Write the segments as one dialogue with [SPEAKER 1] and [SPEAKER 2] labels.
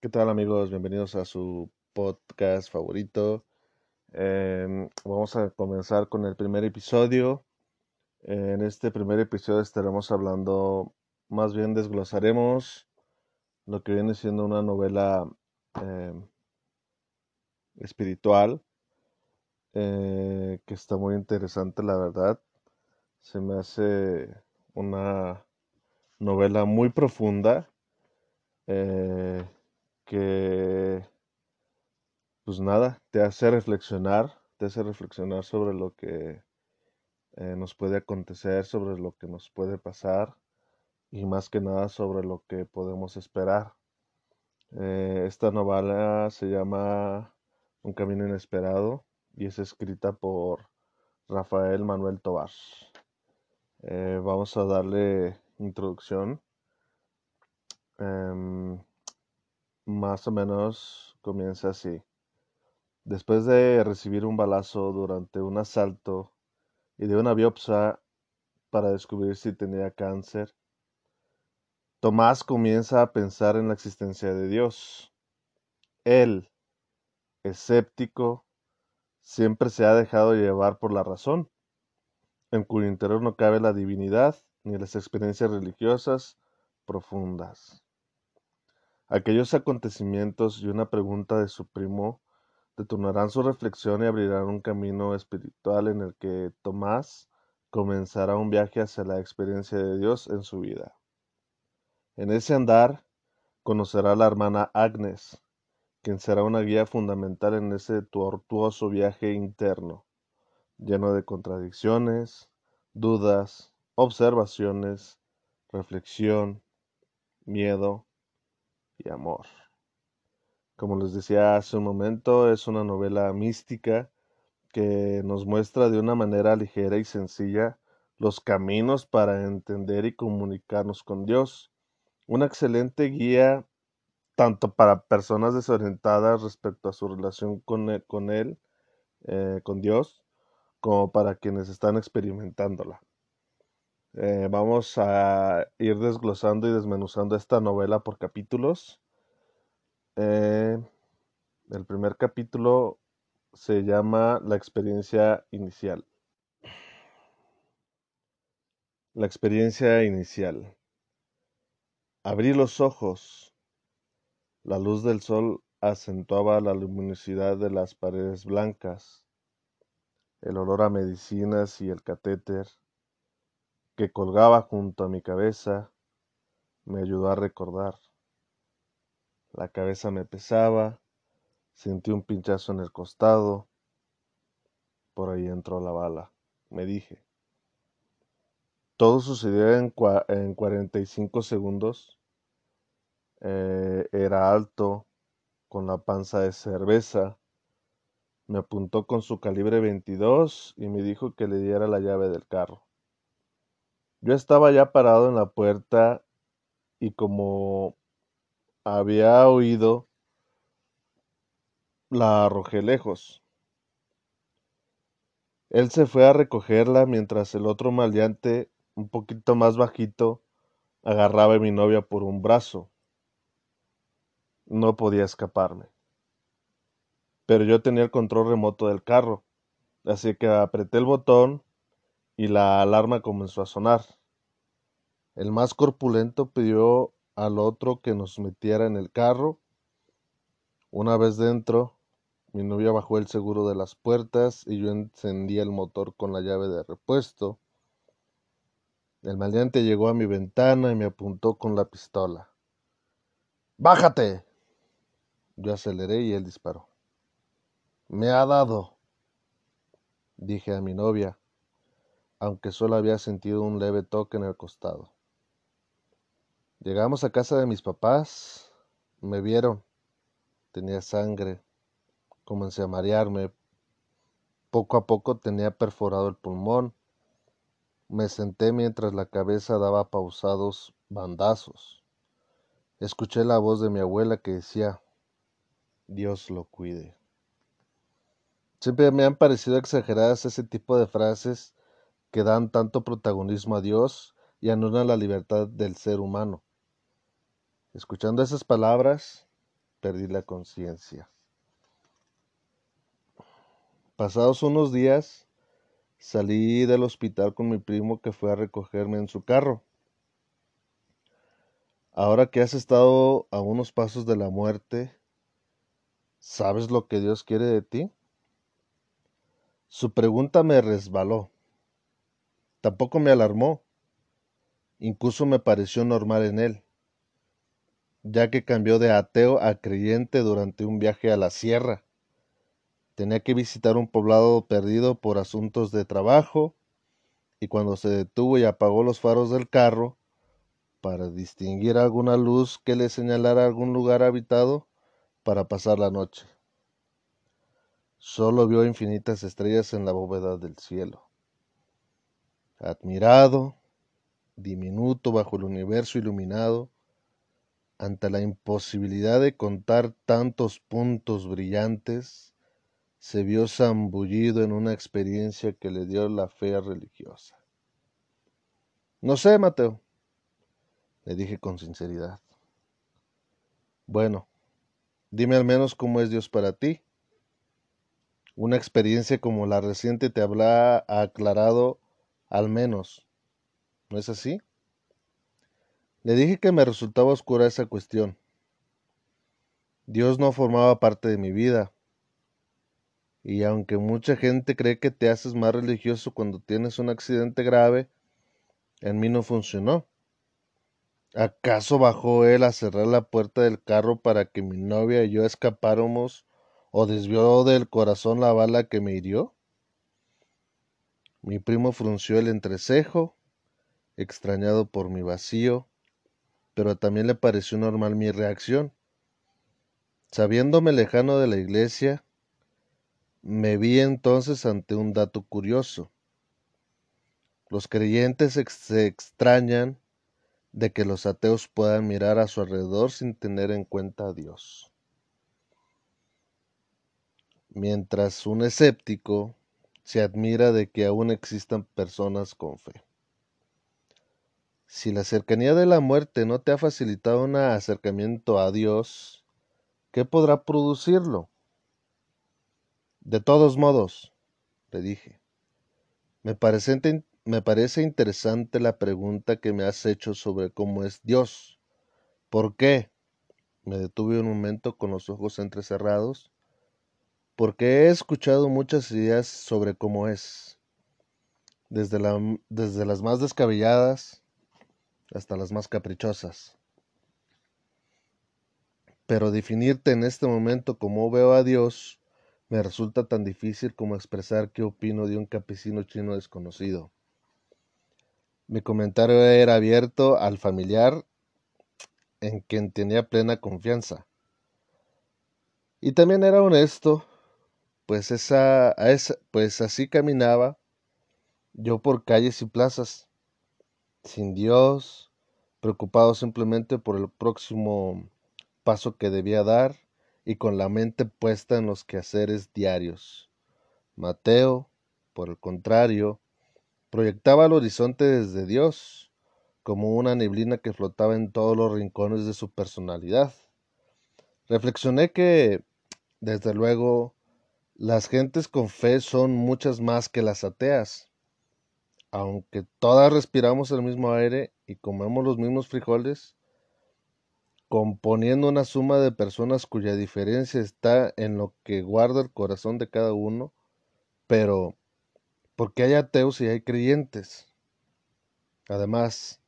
[SPEAKER 1] ¿Qué tal amigos? Bienvenidos a su podcast favorito. Em, vamos a comenzar con el primer episodio. En este primer episodio estaremos hablando, más bien desglosaremos lo que viene siendo una novela em, espiritual, eh, que está muy interesante, la verdad. Se me hace una novela muy profunda. eh, que, pues nada, te hace reflexionar, te hace reflexionar sobre lo que eh, nos puede acontecer, sobre lo que nos puede pasar y más que nada sobre lo que podemos esperar. Eh, esta novela se llama Un Camino Inesperado y es escrita por Rafael Manuel Tobar. Eh, vamos a darle introducción. Em, más o menos comienza así. Después de recibir un balazo durante un asalto y de una biopsia para descubrir si tenía cáncer, Tomás comienza a pensar en la existencia de Dios. Él, escéptico, siempre se ha dejado llevar por la razón, en cuyo interior no cabe la divinidad ni las experiencias religiosas profundas. Aquellos acontecimientos y una pregunta de su primo detonarán su reflexión y abrirán un camino espiritual en el que Tomás comenzará un viaje hacia la experiencia de Dios en su vida. En ese andar conocerá a la hermana Agnes, quien será una guía fundamental en ese tortuoso viaje interno, lleno de contradicciones, dudas, observaciones, reflexión, miedo y amor. Como les decía hace un momento, es una novela mística que nos muestra de una manera ligera y sencilla los caminos para entender y comunicarnos con Dios. Una excelente guía tanto para personas desorientadas respecto a su relación con Él, con, él, eh, con Dios, como para quienes están experimentándola. Eh, vamos a ir desglosando y desmenuzando esta novela por capítulos. Eh, el primer capítulo se llama La experiencia inicial. La experiencia inicial. Abrí los ojos. La luz del sol acentuaba la luminosidad de las paredes blancas, el olor a medicinas y el catéter que colgaba junto a mi cabeza me ayudó a recordar. La cabeza me pesaba, sentí un pinchazo en el costado. Por ahí entró la bala, me dije. Todo sucedió en, en 45 segundos. Eh, era alto, con la panza de cerveza. Me apuntó con su calibre 22 y me dijo que le diera la llave del carro. Yo estaba ya parado en la puerta y como había oído, la arrojé lejos. Él se fue a recogerla mientras el otro maleante, un poquito más bajito, agarraba a mi novia por un brazo. No podía escaparme. Pero yo tenía el control remoto del carro, así que apreté el botón y la alarma comenzó a sonar. El más corpulento pidió al otro que nos metiera en el carro. Una vez dentro, mi novia bajó el seguro de las puertas y yo encendí el motor con la llave de repuesto. El maleante llegó a mi ventana y me apuntó con la pistola. ¡Bájate! Yo aceleré y él disparó. Me ha dado, dije a mi novia aunque solo había sentido un leve toque en el costado. Llegamos a casa de mis papás, me vieron, tenía sangre, comencé a marearme, poco a poco tenía perforado el pulmón, me senté mientras la cabeza daba pausados bandazos. Escuché la voz de mi abuela que decía, Dios lo cuide. Siempre me han parecido exageradas ese tipo de frases que dan tanto protagonismo a Dios y anulan la libertad del ser humano. Escuchando esas palabras, perdí la conciencia. Pasados unos días, salí del hospital con mi primo que fue a recogerme en su carro. Ahora que has estado a unos pasos de la muerte, ¿sabes lo que Dios quiere de ti? Su pregunta me resbaló. Tampoco me alarmó. Incluso me pareció normal en él, ya que cambió de ateo a creyente durante un viaje a la sierra. Tenía que visitar un poblado perdido por asuntos de trabajo, y cuando se detuvo y apagó los faros del carro, para distinguir alguna luz que le señalara algún lugar habitado para pasar la noche. Solo vio infinitas estrellas en la bóveda del cielo. Admirado, diminuto bajo el universo iluminado, ante la imposibilidad de contar tantos puntos brillantes, se vio zambullido en una experiencia que le dio la fe religiosa. No sé, Mateo, le dije con sinceridad. Bueno, dime al menos cómo es Dios para ti. Una experiencia como la reciente te habrá aclarado al menos ¿No es así? Le dije que me resultaba oscura esa cuestión. Dios no formaba parte de mi vida. Y aunque mucha gente cree que te haces más religioso cuando tienes un accidente grave, en mí no funcionó. ¿Acaso bajó él a cerrar la puerta del carro para que mi novia y yo escapáramos o desvió del corazón la bala que me hirió? Mi primo frunció el entrecejo extrañado por mi vacío, pero también le pareció normal mi reacción. Sabiéndome lejano de la iglesia, me vi entonces ante un dato curioso. Los creyentes se extrañan de que los ateos puedan mirar a su alrededor sin tener en cuenta a Dios. Mientras un escéptico se admira de que aún existan personas con fe. Si la cercanía de la muerte no te ha facilitado un acercamiento a Dios, ¿qué podrá producirlo? De todos modos, le dije, me parece, me parece interesante la pregunta que me has hecho sobre cómo es Dios. ¿Por qué? Me detuve un momento con los ojos entrecerrados, porque he escuchado muchas ideas sobre cómo es, desde, desde las más descabelladas hasta las más caprichosas. Pero definirte en este momento como veo a Dios me resulta tan difícil como expresar qué opino de un campesino chino desconocido. Mi comentario era abierto al familiar en quien tenía plena confianza. Y también era honesto, pues, esa, pues así caminaba yo por calles y plazas sin Dios, preocupado simplemente por el próximo paso que debía dar y con la mente puesta en los quehaceres diarios. Mateo, por el contrario, proyectaba el horizonte desde Dios, como una neblina que flotaba en todos los rincones de su personalidad. Reflexioné que, desde luego, las gentes con fe son muchas más que las ateas aunque todas respiramos el mismo aire y comemos los mismos frijoles, componiendo una suma de personas cuya diferencia está en lo que guarda el corazón de cada uno, pero ¿por qué hay ateos y hay creyentes? Además,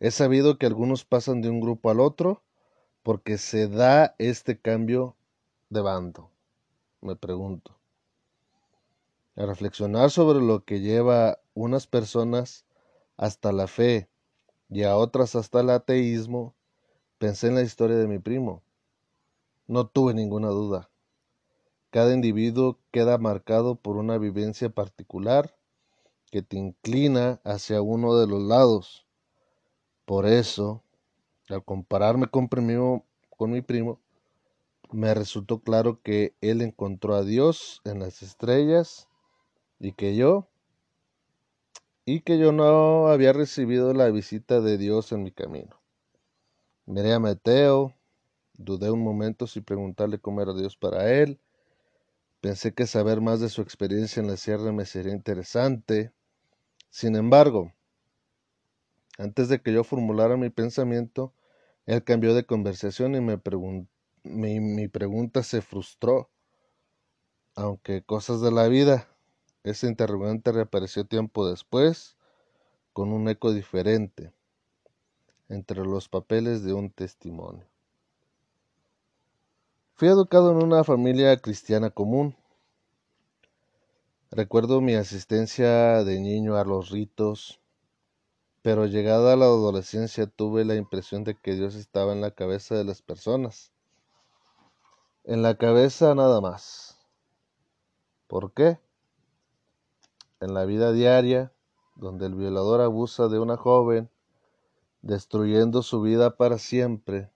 [SPEAKER 1] he sabido que algunos pasan de un grupo al otro porque se da este cambio de bando, me pregunto. A reflexionar sobre lo que lleva unas personas hasta la fe y a otras hasta el ateísmo, pensé en la historia de mi primo. No tuve ninguna duda. Cada individuo queda marcado por una vivencia particular que te inclina hacia uno de los lados. Por eso, al compararme con, con mi primo, me resultó claro que él encontró a Dios en las estrellas y que yo y que yo no había recibido la visita de Dios en mi camino. Miré a Mateo, Dudé un momento si preguntarle cómo era Dios para él. Pensé que saber más de su experiencia en la sierra me sería interesante. Sin embargo, antes de que yo formulara mi pensamiento, él cambió de conversación y me mi, mi pregunta se frustró. Aunque cosas de la vida, ese interrogante reapareció tiempo después con un eco diferente entre los papeles de un testimonio. Fui educado en una familia cristiana común. Recuerdo mi asistencia de niño a los ritos, pero llegada a la adolescencia tuve la impresión de que Dios estaba en la cabeza de las personas. En la cabeza nada más. ¿Por qué? En la vida diaria, donde el violador abusa de una joven, destruyendo su vida para siempre,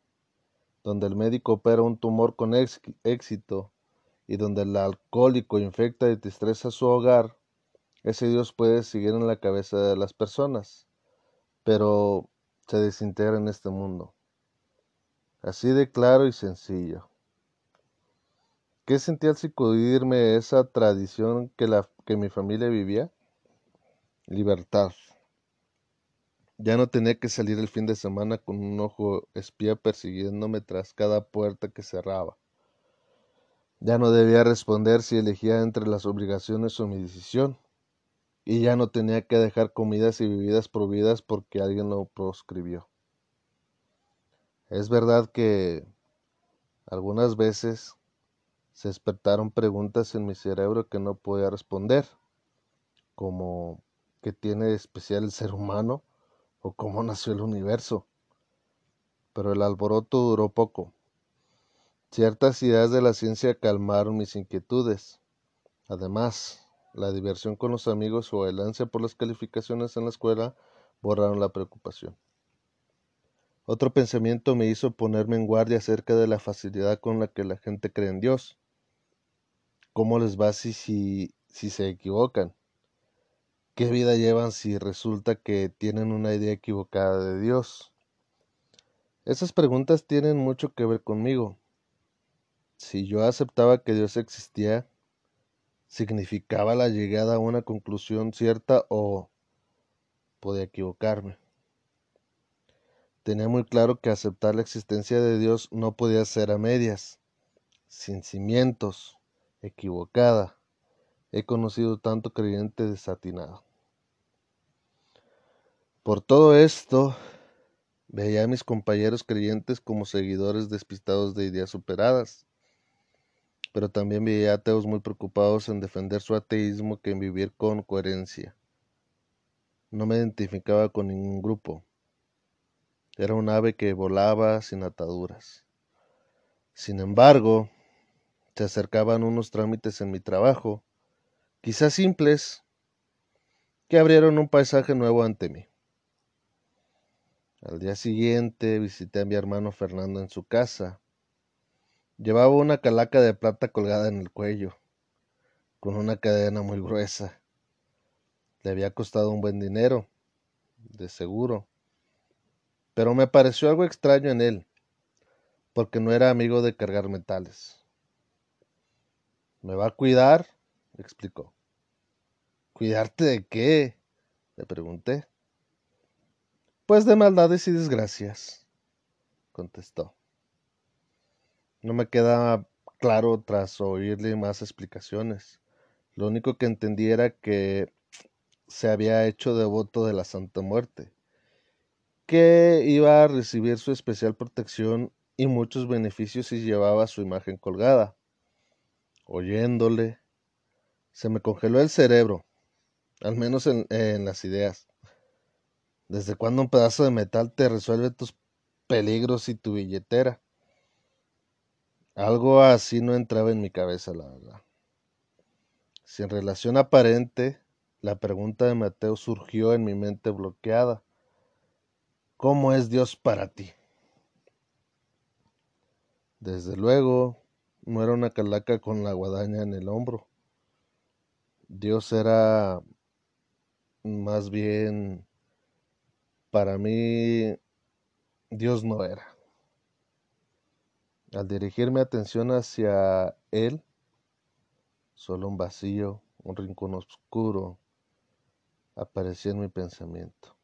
[SPEAKER 1] donde el médico opera un tumor con éxito y donde el alcohólico infecta y destreza su hogar, ese Dios puede seguir en la cabeza de las personas, pero se desintegra en este mundo. Así de claro y sencillo. ¿Qué sentía al sacudirme esa tradición que, la, que mi familia vivía? Libertad. Ya no tenía que salir el fin de semana con un ojo espía persiguiéndome tras cada puerta que cerraba. Ya no debía responder si elegía entre las obligaciones o mi decisión. Y ya no tenía que dejar comidas y bebidas prohibidas porque alguien lo proscribió. Es verdad que algunas veces se despertaron preguntas en mi cerebro que no podía responder, como ¿qué tiene de especial el ser humano? o cómo nació el universo. Pero el alboroto duró poco. Ciertas ideas de la ciencia calmaron mis inquietudes. Además, la diversión con los amigos o el ansia por las calificaciones en la escuela borraron la preocupación. Otro pensamiento me hizo ponerme en guardia acerca de la facilidad con la que la gente cree en Dios. ¿Cómo les va si, si, si se equivocan? ¿Qué vida llevan si resulta que tienen una idea equivocada de Dios? Esas preguntas tienen mucho que ver conmigo. Si yo aceptaba que Dios existía, ¿significaba la llegada a una conclusión cierta o podía equivocarme? Tenía muy claro que aceptar la existencia de Dios no podía ser a medias, sin cimientos, equivocada. He conocido tanto creyente desatinado. Por todo esto, veía a mis compañeros creyentes como seguidores despistados de ideas superadas, pero también veía ateos muy preocupados en defender su ateísmo que en vivir con coherencia. No me identificaba con ningún grupo. Era un ave que volaba sin ataduras. Sin embargo, se acercaban unos trámites en mi trabajo, quizás simples, que abrieron un paisaje nuevo ante mí. Al día siguiente visité a mi hermano Fernando en su casa. Llevaba una calaca de plata colgada en el cuello, con una cadena muy gruesa. Le había costado un buen dinero, de seguro. Pero me pareció algo extraño en él, porque no era amigo de cargar metales. ¿Me va a cuidar? explicó. ¿Cuidarte de qué? le pregunté. Pues de maldades y desgracias, contestó. No me queda claro tras oírle más explicaciones. Lo único que entendí era que se había hecho devoto de la Santa Muerte, que iba a recibir su especial protección y muchos beneficios si llevaba su imagen colgada. Oyéndole, se me congeló el cerebro, al menos en, las ideas. ¿Desde cuándo un pedazo de metal te resuelve tus peligros y tu billetera? Algo así no entraba en mi cabeza, la verdad. Sin relación aparente, la pregunta de Mateo surgió en mi mente bloqueada. ¿Cómo es Dios para ti? Desde luego, no era una calaca con la guadaña en el hombro. Dios era más bien para mí Dios no era. Al dirigir mi atención hacia él, solo un vacío, un rincón oscuro aparecía en mi pensamiento.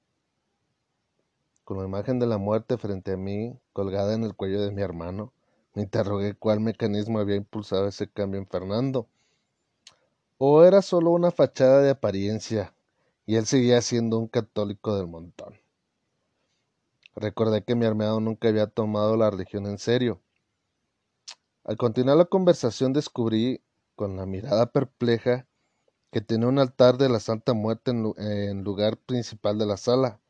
[SPEAKER 1] Con la imagen de la muerte frente a mí, colgada en el cuello de mi hermano, me interrogué cuál mecanismo había impulsado ese cambio en Fernando. ¿O era solo una fachada de apariencia y él seguía siendo un católico del montón? Recordé que mi hermano nunca había tomado la religión en serio. Al continuar la conversación descubrí, con la mirada perpleja, que tenía un altar de la Santa Muerte en, lugar principal de la sala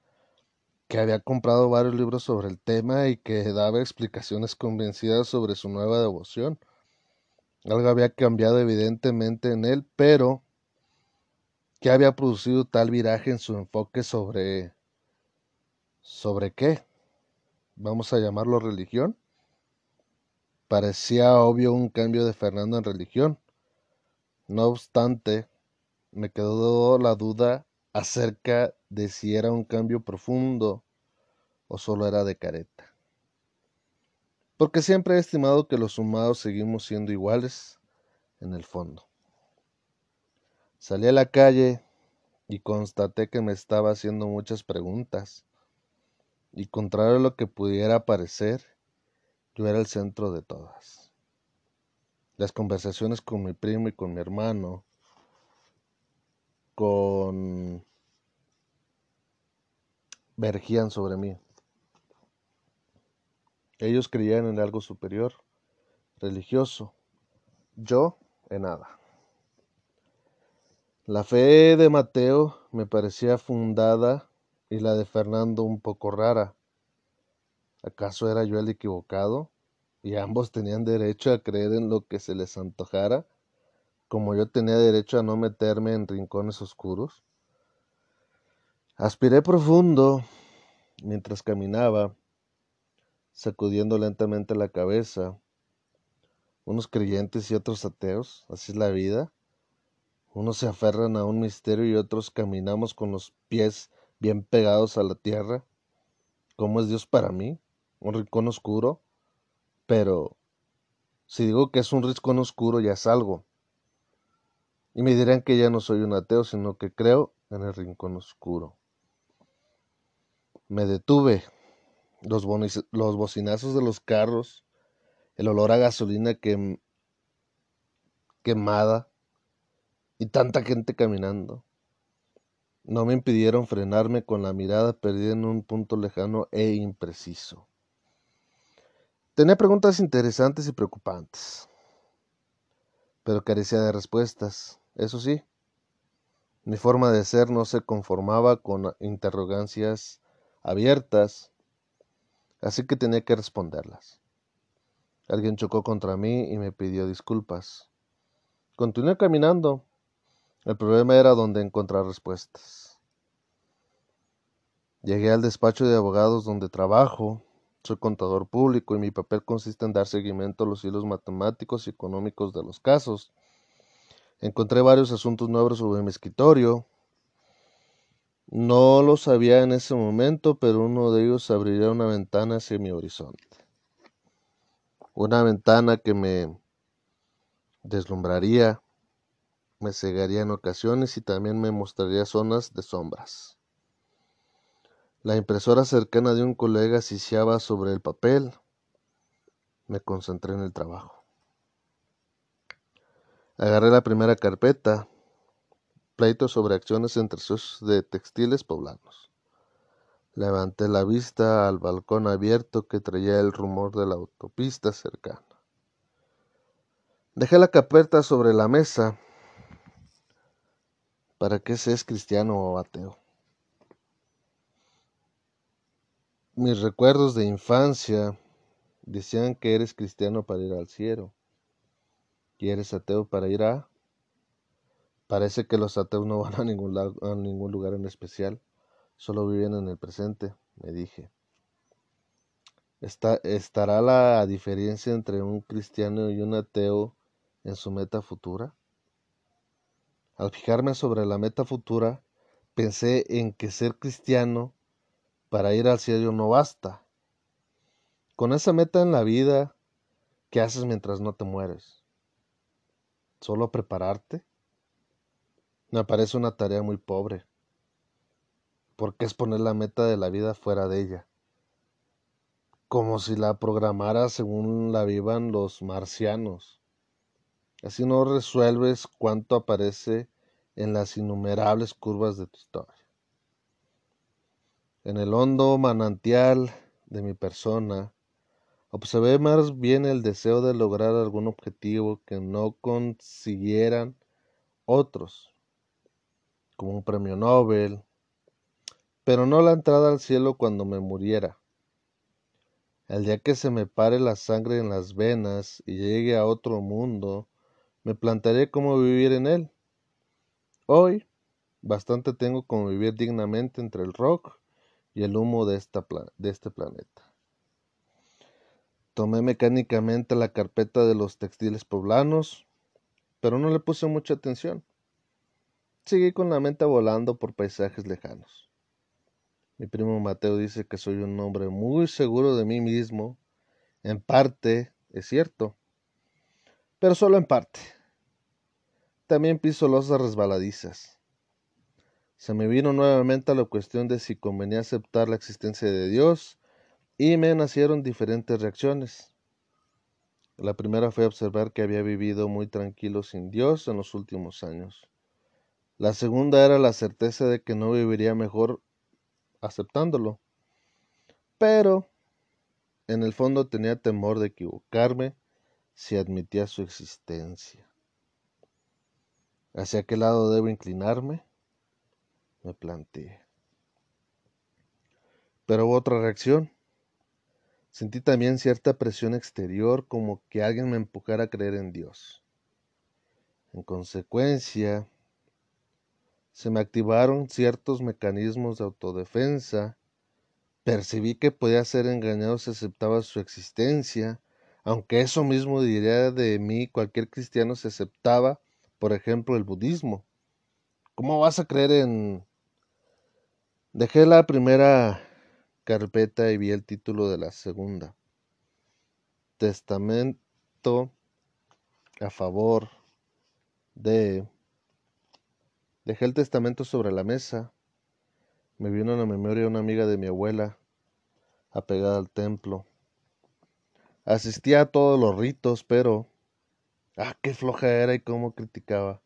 [SPEAKER 1] que había comprado varios libros sobre el tema y que daba explicaciones convencidas sobre su nueva devoción. Algo había cambiado evidentemente en él, pero ¿qué había producido tal viraje en su enfoque sobre... ¿Sobre qué? Vamos a llamarlo religión. Parecía obvio un cambio de Fernando en religión. No obstante, me quedó la duda acerca de si era un cambio profundo o solo era de careta. Porque siempre he estimado que los humanos seguimos siendo iguales en el fondo. Salí a la calle y constaté que me estaba haciendo muchas preguntas. Y contrario a lo que pudiera parecer, yo era el centro de todas. Las conversaciones con mi primo y con mi hermano con vergían sobre mí. Ellos creían en algo superior, religioso, yo en nada. La fe de Mateo me parecía fundada y la de Fernando un poco rara. ¿Acaso era yo el equivocado? ¿Y ambos tenían derecho a creer en lo que se les antojara? como yo tenía derecho a no meterme en rincones oscuros. Aspiré profundo mientras caminaba, sacudiendo lentamente la cabeza. Unos creyentes y otros ateos, así es la vida. Unos se aferran a un misterio y otros caminamos con los pies bien pegados a la tierra. ¿Cómo es Dios para mí? ¿Un rincón oscuro? Pero si digo que es un rincón oscuro ya es algo. Y me dirán que ya no soy un ateo, sino que creo en el rincón oscuro. Me detuve. Los, bocinazos de los carros, el olor a gasolina que, quemada y tanta gente caminando. No me impidieron frenarme con la mirada perdida en un punto lejano e impreciso. Tenía preguntas interesantes y preocupantes, pero carecía de respuestas. Eso sí, mi forma de ser no se conformaba con interrogancias abiertas, así que tenía que responderlas. Alguien chocó contra mí y me pidió disculpas. Continué caminando. El problema era dónde encontrar respuestas. Llegué al despacho de abogados donde trabajo. Soy contador público y mi papel consiste en dar seguimiento a los hilos matemáticos y económicos de los casos Encontré varios asuntos nuevos sobre mi escritorio. No lo sabía en ese momento, pero uno de ellos abriría una ventana hacia mi horizonte. Una ventana que me deslumbraría, me cegaría en ocasiones y también me mostraría zonas de sombras. La impresora cercana de un colega siciaba sobre el papel. Me concentré en el trabajo. Agarré la primera carpeta, sobre acciones entre socios de textiles poblanos. Levanté la vista al balcón abierto que traía el rumor de la autopista cercana. Dejé la carpeta sobre la mesa. ¿Para qué seas cristiano o ateo? Mis recuerdos de infancia decían que eres cristiano para ir al cielo y eres ateo para ir a... Parece que los ateos no van a ningún, lugar en especial, solo viven en el presente, me dije. ¿Estará la diferencia entre un cristiano y un ateo en su meta futura? Al fijarme sobre la meta futura, pensé en que ser cristiano para ir al cielo no basta. Con esa meta en la vida ¿Qué haces mientras no te mueres? ¿Solo prepararte? Me parece una tarea muy pobre, porque es poner la meta de la vida fuera de ella, como si la programara según la vivan los marcianos. Así no resuelves cuánto aparece en las innumerables curvas de tu historia. En el hondo manantial de mi persona, observé más bien el deseo de lograr algún objetivo que no consiguieran otros, como un premio Nobel, pero no la entrada al cielo cuando me muriera. El día que se me pare la sangre en las venas y llegue a otro mundo, me plantearé cómo vivir en él. Hoy, bastante tengo como vivir dignamente entre el rock y el humo de, esta de este planeta. Tomé mecánicamente la carpeta de los textiles poblanos, pero no le puse mucha atención. Seguí con la mente volando por paisajes lejanos. Mi primo Mateo dice que soy un hombre muy seguro de mí mismo. En parte, es cierto, pero solo en parte. También piso losas resbaladizas. Se me vino nuevamente a la cuestión de si convenía aceptar la existencia de Dios y me nacieron diferentes reacciones. La primera fue observar que había vivido muy tranquilo sin Dios en los últimos años. La segunda era la certeza de que no viviría mejor aceptándolo. Pero en el fondo tenía temor de equivocarme si admitía su existencia. ¿Hacia qué lado debo inclinarme? me planteé. Pero hubo otra reacción. Sentí también cierta presión exterior como que alguien me empujara a creer en Dios. En consecuencia, se me activaron ciertos mecanismos de autodefensa, percibí que podía ser engañado si aceptaba su existencia, aunque eso mismo diría de mí cualquier cristiano si aceptaba, por ejemplo, el budismo. ¿Cómo vas a creer en Dejé la primera carpeta y vi el título de la segunda. Testamento a favor de... Dejé el testamento sobre la mesa. Me vino a la memoria una amiga de mi abuela, apegada al templo. Asistía a todos los ritos, pero... Ah, qué floja era y cómo criticaba.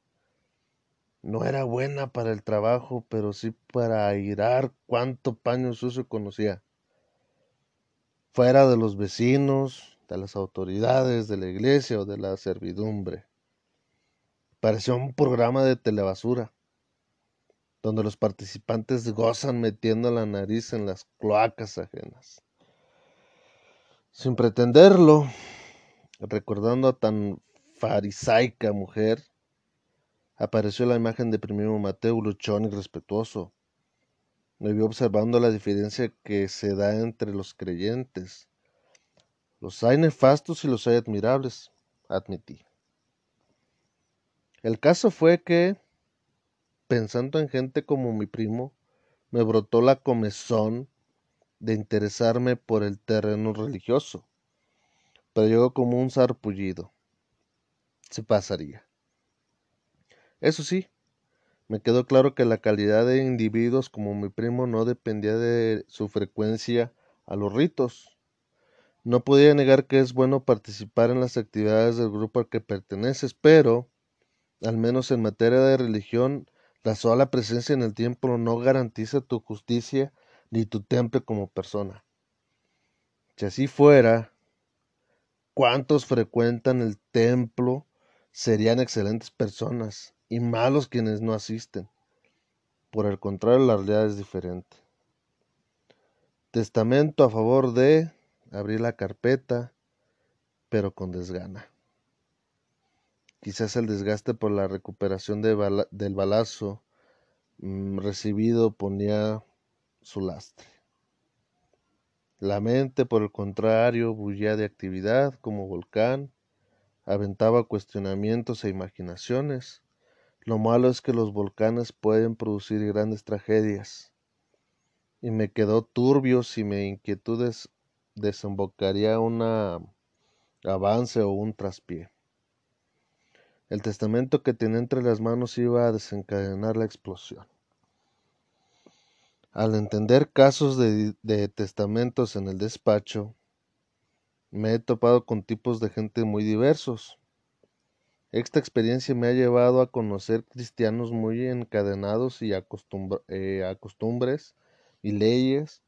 [SPEAKER 1] No era buena para el trabajo, pero sí para airar cuánto paño sucio conocía. Fuera de los vecinos, de las autoridades, de la iglesia o de la servidumbre. Parecía un programa de telebasura, donde los participantes gozan metiendo la nariz en las cloacas ajenas. Sin pretenderlo, recordando a tan farisaica mujer, apareció la imagen de primo Mateo luchón y respetuoso. Me vio observando la diferencia que se da entre los creyentes. Los hay nefastos y los hay admirables, admití. El caso fue que, pensando en gente como mi primo, me brotó la comezón de interesarme por el terreno religioso, pero llegó como un sarpullido. Se pasaría. Eso sí, me quedó claro que la calidad de individuos como mi primo no dependía de su frecuencia a los ritos. No podía negar que es bueno participar en las actividades del grupo al que perteneces, pero, al menos en materia de religión, la sola presencia en el templo no garantiza tu justicia ni tu temple como persona. Si así fuera, ¿cuántos frecuentan el templo serían excelentes personas? y malos quienes no asisten. Por el contrario, la realidad es diferente. Testamento a favor de abrir la carpeta, pero con desgana. Quizás el desgaste por la recuperación del balazo mm, recibido ponía su lastre. La mente, por el contrario, bullía de actividad como volcán, aventaba cuestionamientos e imaginaciones, lo malo es que los volcanes pueden producir grandes tragedias. Y me quedó turbio si mi inquietudes desembocaría una avance o un traspié. El testamento que tenía entre las manos iba a desencadenar la explosión. Al entender casos de, testamentos en el despacho, me he topado con tipos de gente muy diversos. Esta experiencia me ha llevado a conocer cristianos muy encadenados y a eh, costumbres y leyes,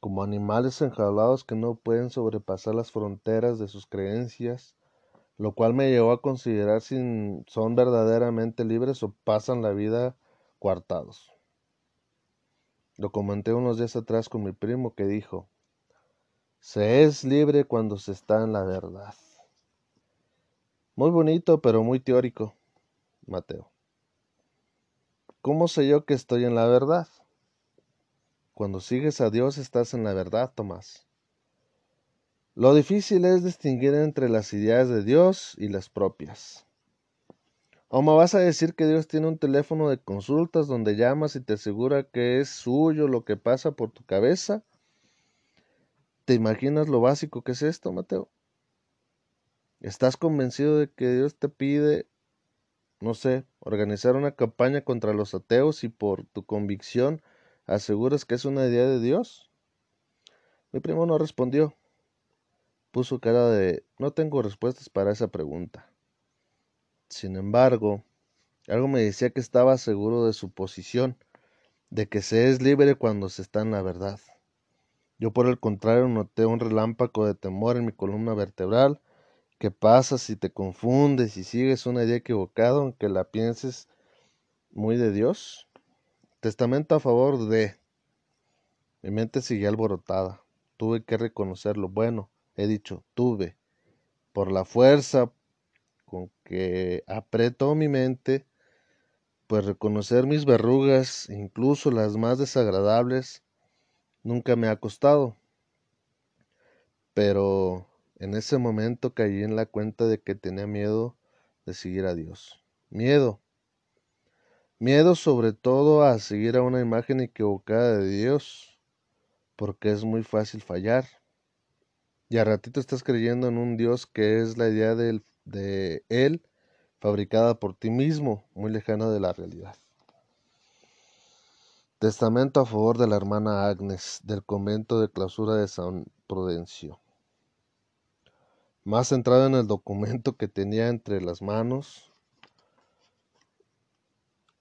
[SPEAKER 1] como animales enjaulados que no pueden sobrepasar las fronteras de sus creencias, lo cual me llevó a considerar si son verdaderamente libres o pasan la vida coartados. Lo comenté unos días atrás con mi primo que dijo, se es libre cuando se está en la verdad. Muy bonito, pero muy teórico, Mateo. ¿Cómo sé yo que estoy en la verdad? Cuando sigues a Dios estás en la verdad, Tomás. Lo difícil es distinguir entre las ideas de Dios y las propias. ¿O me vas a decir que Dios tiene un teléfono de consultas donde llamas y te asegura que es suyo lo que pasa por tu cabeza? ¿Te imaginas lo básico que es esto, Mateo? ¿Estás convencido de que Dios te pide, no sé, organizar una campaña contra los ateos y por tu convicción aseguras que es una idea de Dios? Mi primo no respondió puso cara de no tengo respuestas para esa pregunta. Sin embargo, algo me decía que estaba seguro de su posición, de que se es libre cuando se está en la verdad. Yo por el contrario noté un relámpago de temor en mi columna vertebral. ¿Qué pasa si te confundes y sigues una idea equivocada aunque la pienses muy de Dios? Testamento a favor de... Mi mente seguía alborotada. Tuve que reconocerlo. Bueno, he dicho tuve, por la fuerza con que apretó mi mente, pues reconocer mis verrugas, incluso las más desagradables, nunca me ha costado. Pero en ese momento caí en la cuenta de que tenía miedo de seguir a Dios. Miedo. Miedo sobre todo a seguir a una imagen equivocada de Dios, porque es muy fácil fallar. Y a ratito estás creyendo en un Dios que es la idea de, de Él fabricada por ti mismo, muy lejana de la realidad. Testamento a favor de la hermana Agnes del convento de clausura de San Prudencio. Más centrado en el documento que tenía entre las manos,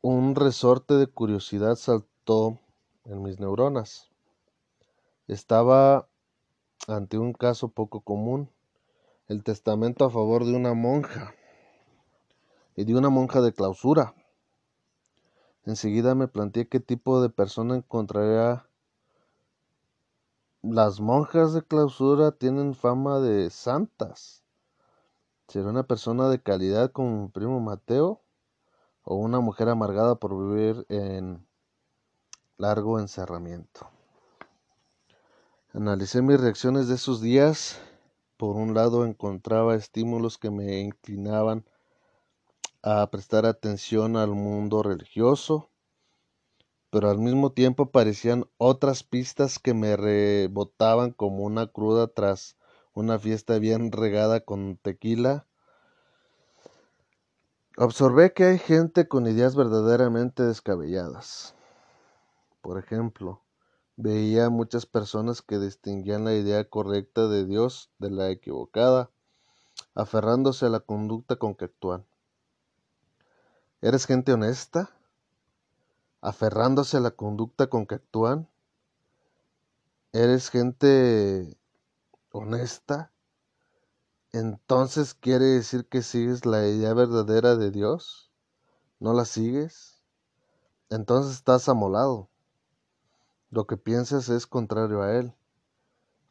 [SPEAKER 1] un resorte de curiosidad saltó en mis neuronas. Estaba ante un caso poco común, el testamento a favor de una monja y de una monja de clausura. Enseguida me planteé qué tipo de persona encontraría. Las monjas de clausura tienen fama de santas. ¿Será una persona de calidad como mi primo Mateo? ¿O una mujer amargada por vivir en largo encerramiento? Analicé mis reacciones de esos días. Por un lado encontraba estímulos que me inclinaban a prestar atención al mundo religioso, pero al mismo tiempo parecían otras pistas que me rebotaban como una cruda tras una fiesta bien regada con tequila. Observé que hay gente con ideas verdaderamente descabelladas. Por ejemplo, Veía muchas personas que distinguían la idea correcta de Dios de la equivocada, aferrándose a la conducta con que actúan. ¿Eres gente honesta? Aferrándose a la conducta con que actúan. ¿Eres gente honesta? Entonces quiere decir que sigues la idea verdadera de Dios. ¿No la sigues? Entonces estás amolado. Lo que piensas es contrario a él.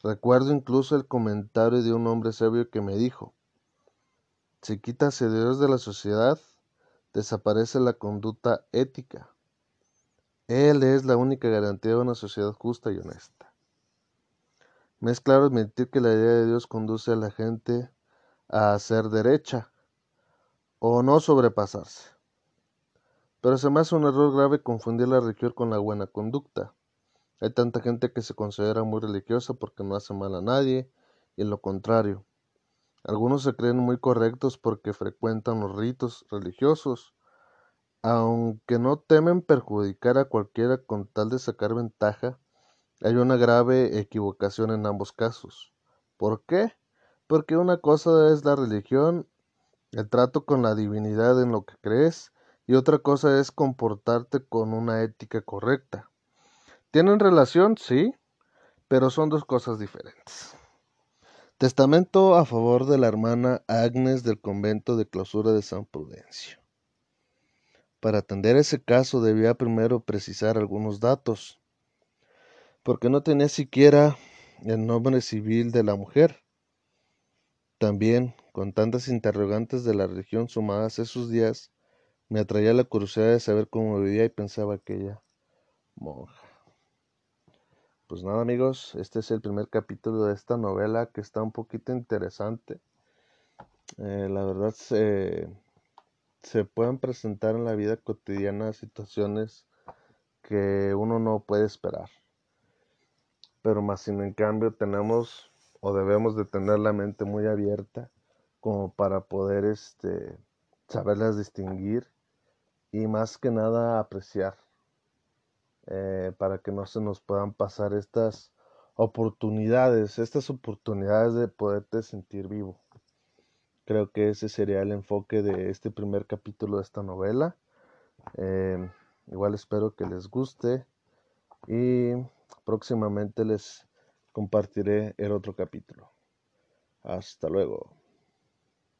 [SPEAKER 1] Recuerdo incluso el comentario de un hombre sabio que me dijo, si quitas a Dios de la sociedad, desaparece la conducta ética. Él es la única garantía de una sociedad justa y honesta. Me es claro admitir que la idea de Dios conduce a la gente a ser derecha o no sobrepasarse. Pero se me hace un error grave confundir la religión con la buena conducta. Hay tanta gente que se considera muy religiosa porque no hace mal a nadie y lo contrario. Algunos se creen muy correctos porque frecuentan los ritos religiosos, aunque no temen perjudicar a cualquiera con tal de sacar ventaja. Hay una grave equivocación en ambos casos. ¿Por qué? Porque una cosa es la religión, el trato con la divinidad en lo que crees, y otra cosa es comportarte con una ética correcta. ¿Tienen relación? Sí, pero son dos cosas diferentes. Testamento a favor de la hermana Agnes del convento de clausura de San Prudencio. Para atender ese caso debía primero precisar algunos datos, porque no tenía siquiera el nombre civil de la mujer. También, con tantas interrogantes de la religión sumadas esos días, me atraía la curiosidad de saber cómo vivía y pensaba aquella monja. Pues nada amigos, este es el primer capítulo de esta novela que está un poquito interesante. Eh, la verdad se, se pueden presentar en la vida cotidiana situaciones que uno no puede esperar. Pero más sin en cambio tenemos o debemos de tener la mente muy abierta como para poder este, saberlas distinguir y más que nada apreciar eh, para que no se nos puedan pasar estas oportunidades, estas oportunidades de poderte sentir vivo. Creo que ese sería el enfoque de este primer capítulo de esta novela. Eh, igual espero que les guste y próximamente les compartiré el otro capítulo. Hasta luego.